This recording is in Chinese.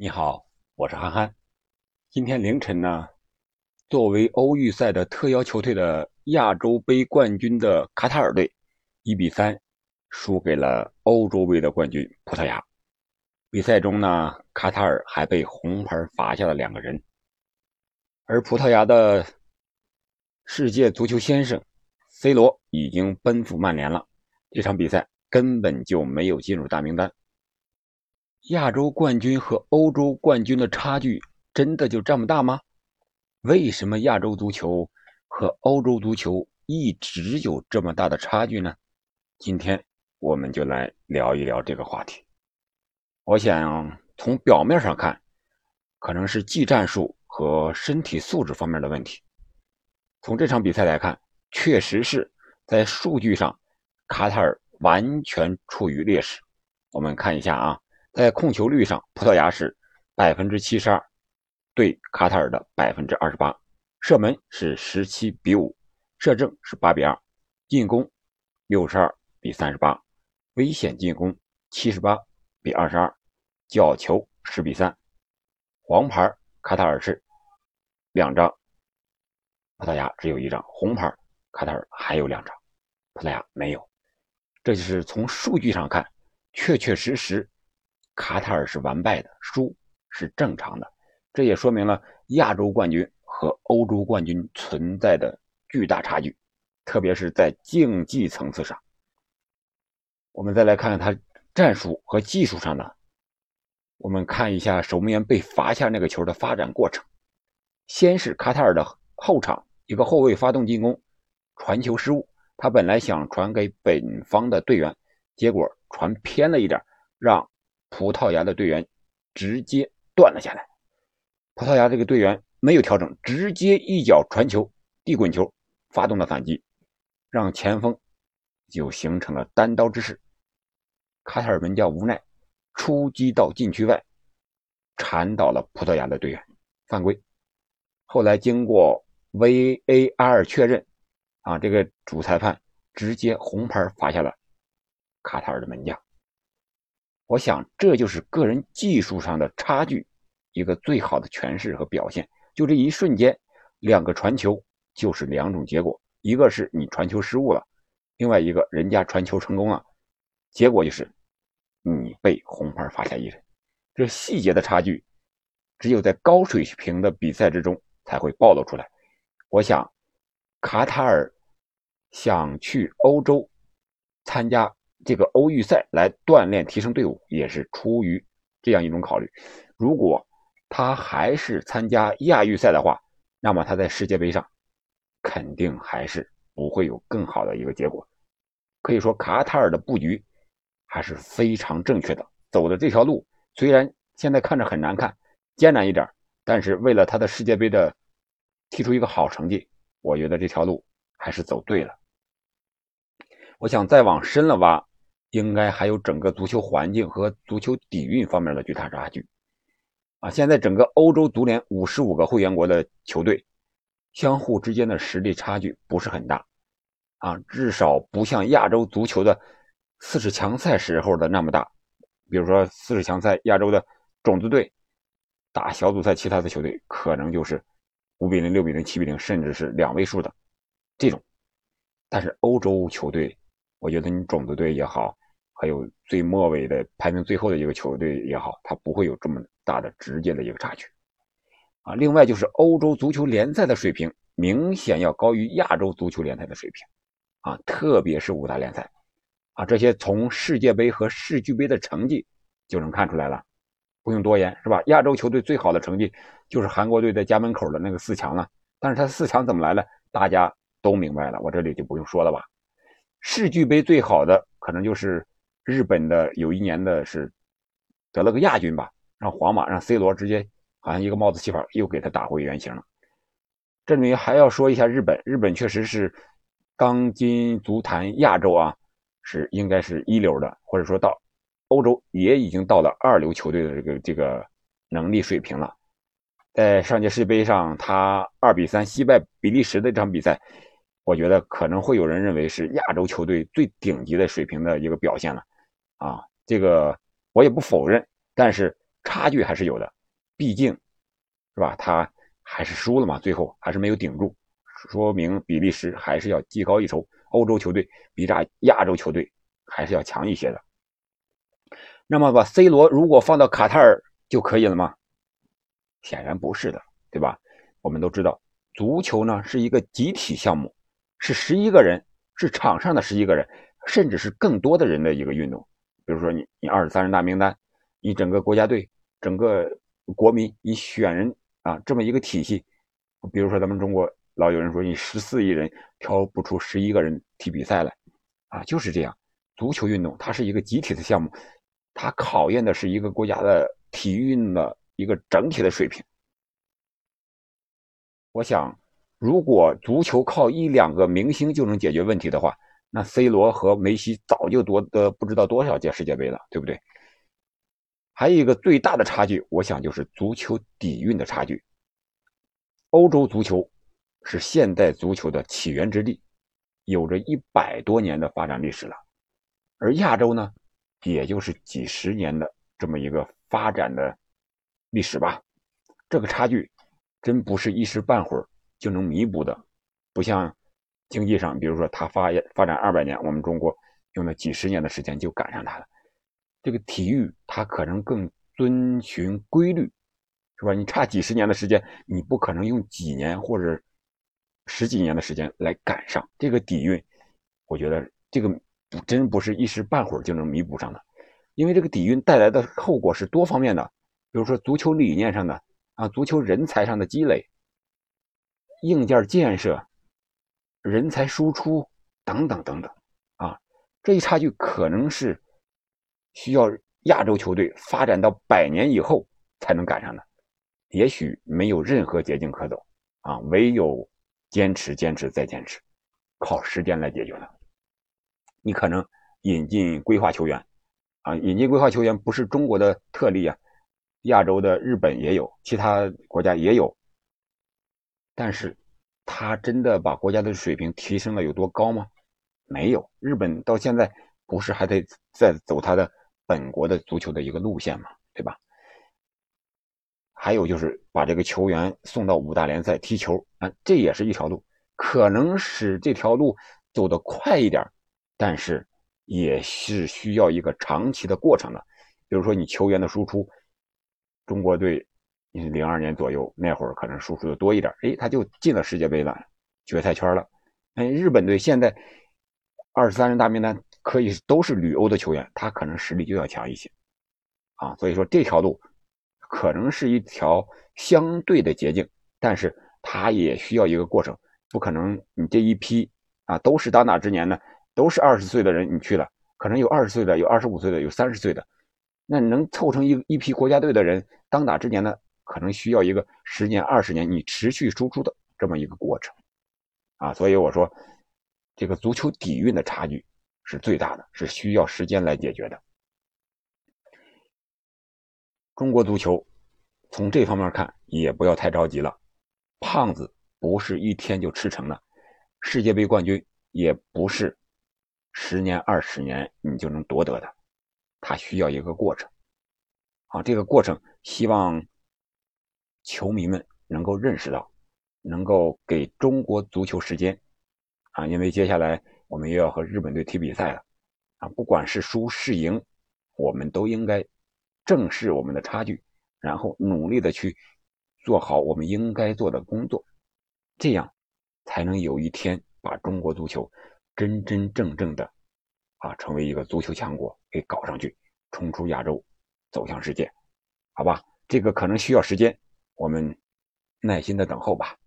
你好，我是憨憨。今天凌晨呢，作为欧预赛的特邀球队的亚洲杯冠军的卡塔尔队，一比三输给了欧洲杯的冠军葡萄牙。比赛中呢，卡塔尔还被红牌罚下了两个人，而葡萄牙的世界足球先生 C 罗已经奔赴曼联了，这场比赛根本就没有进入大名单。亚洲冠军和欧洲冠军的差距真的就这么大吗？为什么亚洲足球和欧洲足球一直有这么大的差距呢？今天我们就来聊一聊这个话题。我想从表面上看，可能是技战术和身体素质方面的问题。从这场比赛来看，确实是在数据上，卡塔尔完全处于劣势。我们看一下啊。在控球率上，葡萄牙是百分之七十二，对卡塔尔的百分之二十八；射门是十七比五，射正是八比二；进攻六十二比三十八，危险进攻七十八比二十二，角球十比三。黄牌卡塔尔是两张，葡萄牙只有一张；红牌卡塔尔还有两张，葡萄牙没有。这就是从数据上看，确确实实。卡塔尔是完败的，输是正常的，这也说明了亚洲冠军和欧洲冠军存在的巨大差距，特别是在竞技层次上。我们再来看看他战术和技术上的。我们看一下守门员被罚下那个球的发展过程。先是卡塔尔的后场一个后卫发动进攻，传球失误，他本来想传给本方的队员，结果传偏了一点，让。葡萄牙的队员直接断了下来，葡萄牙这个队员没有调整，直接一脚传球地滚球，发动了反击，让前锋就形成了单刀之势。卡塔尔门将无奈出击到禁区外，铲倒了葡萄牙的队员，犯规。后来经过 VAR 确认，啊，这个主裁判直接红牌罚下了卡塔尔的门将。我想，这就是个人技术上的差距，一个最好的诠释和表现。就这一瞬间，两个传球就是两种结果：一个是你传球失误了，另外一个人家传球成功了，结果就是你被红牌罚下一人。这细节的差距，只有在高水平的比赛之中才会暴露出来。我想，卡塔尔想去欧洲参加。这个欧预赛来锻炼提升队伍，也是出于这样一种考虑。如果他还是参加亚预赛的话，那么他在世界杯上肯定还是不会有更好的一个结果。可以说，卡塔尔的布局还是非常正确的，走的这条路虽然现在看着很难看、艰难一点，但是为了他的世界杯的踢出一个好成绩，我觉得这条路还是走对了。我想再往深了挖。应该还有整个足球环境和足球底蕴方面的巨大差距啊！现在整个欧洲足联五十五个会员国的球队，相互之间的实力差距不是很大啊，至少不像亚洲足球的四十强赛时候的那么大。比如说四十强赛，亚洲的种子队打小组赛，其他的球队可能就是五比零、六比零、七比零，甚至是两位数的这种。但是欧洲球队，我觉得你种子队也好。还有最末尾的排名最后的一个球队也好，它不会有这么大的直接的一个差距啊。另外就是欧洲足球联赛的水平明显要高于亚洲足球联赛的水平啊，特别是五大联赛啊，这些从世界杯和世俱杯的成绩就能看出来了，不用多言是吧？亚洲球队最好的成绩就是韩国队在家门口的那个四强了，但是他四强怎么来的，大家都明白了，我这里就不用说了吧。世俱杯最好的可能就是。日本的有一年的是得了个亚军吧，让皇马让 C 罗直接好像一个帽子戏法又给他打回原形了。这里面还要说一下日本，日本确实是当今足坛亚洲啊是应该是一流的，或者说到欧洲也已经到了二流球队的这个这个能力水平了。在上届世界杯上，他二比三惜败比利时的这场比赛，我觉得可能会有人认为是亚洲球队最顶级的水平的一个表现了。啊，这个我也不否认，但是差距还是有的，毕竟，是吧？他还是输了嘛，最后还是没有顶住，说明比利时还是要技高一筹，欧洲球队比这亚洲球队还是要强一些的。那么把 C 罗如果放到卡塔尔就可以了吗？显然不是的，对吧？我们都知道，足球呢是一个集体项目，是十一个人，是场上的十一个人，甚至是更多的人的一个运动。比如说你你二十三人大名单，你整个国家队，整个国民，你选人啊，这么一个体系。比如说咱们中国老有人说，你十四亿人挑不出十一个人踢比赛来，啊，就是这样。足球运动它是一个集体的项目。它考验的是一个国家的体育运的一个整体的水平。我想，如果足球靠一两个明星就能解决问题的话，那 C 罗和梅西早就夺得不知道多少届世界杯了，对不对？还有一个最大的差距，我想就是足球底蕴的差距。欧洲足球是现代足球的起源之地，有着一百多年的发展历史了，而亚洲呢？也就是几十年的这么一个发展的历史吧，这个差距真不是一时半会儿就能弥补的，不像经济上，比如说它发发展二百年，我们中国用了几十年的时间就赶上它了。这个体育它可能更遵循规律，是吧？你差几十年的时间，你不可能用几年或者十几年的时间来赶上这个底蕴。我觉得这个。真不是一时半会儿就能弥补上的，因为这个底蕴带来的后果是多方面的，比如说足球理念上的啊，足球人才上的积累、硬件建设、人才输出等等等等啊，这一差距可能是需要亚洲球队发展到百年以后才能赶上的，也许没有任何捷径可走啊，唯有坚持、坚持再坚持，靠时间来解决的。你可能引进规划球员，啊，引进规划球员不是中国的特例啊，亚洲的日本也有，其他国家也有。但是，他真的把国家的水平提升了有多高吗？没有，日本到现在不是还得在走他的本国的足球的一个路线吗？对吧？还有就是把这个球员送到五大联赛踢球啊，这也是一条路，可能使这条路走得快一点。但是也是需要一个长期的过程的，比如说你球员的输出，中国队，你是零二年左右那会儿可能输出的多一点，哎，他就进了世界杯了，决赛圈了。哎，日本队现在二十三人大名单可以都是旅欧的球员，他可能实力就要强一些，啊，所以说这条路可能是一条相对的捷径，但是它也需要一个过程，不可能你这一批啊都是当打之年呢。都是二十岁的人，你去了，可能有二十岁的，有二十五岁的，有三十岁的，那能凑成一一批国家队的人当打之年呢？可能需要一个十年、二十年，你持续输出的这么一个过程，啊，所以我说，这个足球底蕴的差距是最大的，是需要时间来解决的。中国足球从这方面看也不要太着急了，胖子不是一天就吃成的，世界杯冠军也不是。十年二十年你就能夺得的，它需要一个过程，啊，这个过程希望球迷们能够认识到，能够给中国足球时间，啊，因为接下来我们又要和日本队踢比赛了，啊，不管是输是赢，我们都应该正视我们的差距，然后努力的去做好我们应该做的工作，这样才能有一天把中国足球。真真正正的，啊，成为一个足球强国，给搞上去，冲出亚洲，走向世界，好吧？这个可能需要时间，我们耐心的等候吧。